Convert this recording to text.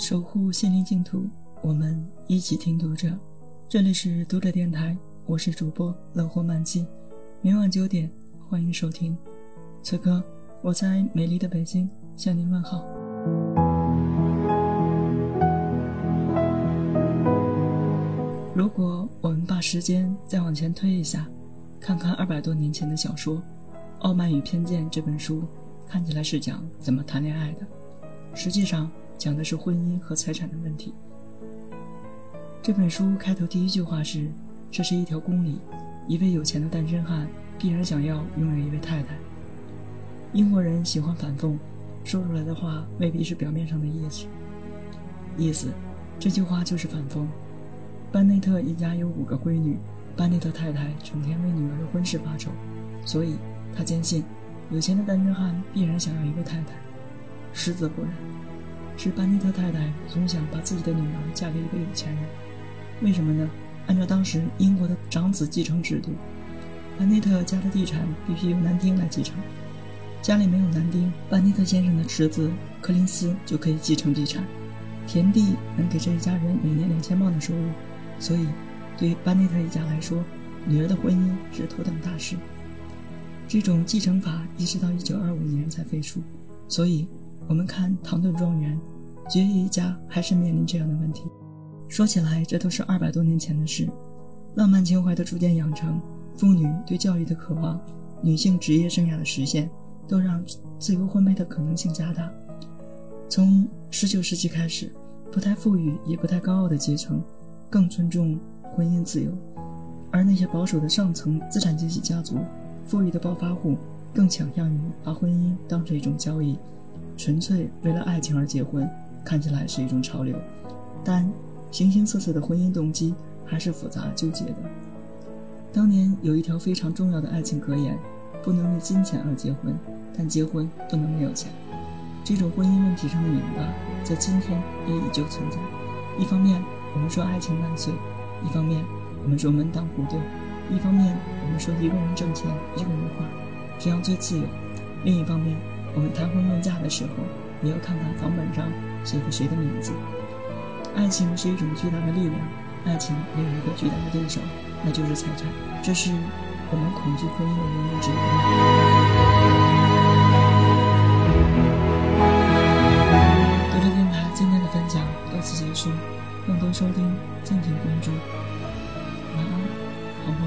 守护心灵净土，我们一起听读者。这里是读者电台，我是主播乐活漫记，每晚九点欢迎收听。此刻我在美丽的北京向您问好。如果我们把时间再往前推一下，看看二百多年前的小说《傲慢与偏见》这本书，看起来是讲怎么谈恋爱的，实际上。讲的是婚姻和财产的问题。这本书开头第一句话是：“这是一条公理，一位有钱的单身汉必然想要拥有一位太太。”英国人喜欢反讽，说出来的话未必是表面上的意思。意思，这句话就是反讽。班内特一家有五个闺女，班内特太太整天为女儿的婚事发愁，所以他坚信，有钱的单身汉必然想要一位太太。实则不然。是班尼特太太总想把自己的女儿嫁给一个有钱人，为什么呢？按照当时英国的长子继承制度，班尼特家的地产必须由男丁来继承。家里没有男丁，班尼特先生的侄子柯林斯就可以继承地产，田地能给这一家人每年两千镑的收入。所以，对于班尼特一家来说，女儿的婚姻是头等大事。这种继承法一直到一九二五年才废除，所以。我们看唐顿庄园，爵爷一家还是面临这样的问题。说起来，这都是二百多年前的事。浪漫情怀的逐渐养成，妇女对教育的渴望，女性职业生涯的实现，都让自由婚配的可能性加大。从十九世纪开始，不太富裕也不太高傲的阶层，更尊重婚姻自由，而那些保守的上层资产阶级家族，富裕的暴发户，更倾向于把婚姻当成一种交易。纯粹为了爱情而结婚，看起来是一种潮流，但形形色色的婚姻动机还是复杂纠结的。当年有一条非常重要的爱情格言：不能为金钱而结婚，但结婚不能没有钱。这种婚姻问题上的拧巴，在今天也依旧存在。一方面，我们说爱情万岁；一方面，我们说门当户对；一方面，我们说一个人挣钱，一个人花，这样最自由；另一方面，我们谈婚论嫁的时候，也要看看房本上写着谁的名字。爱情是一种巨大的力量，爱情也有一个巨大的对手，那就是财产。这是我们恐惧婚姻的原因之一。读者电台今天的分享到此结束，更多收听敬请关注。晚安，好梦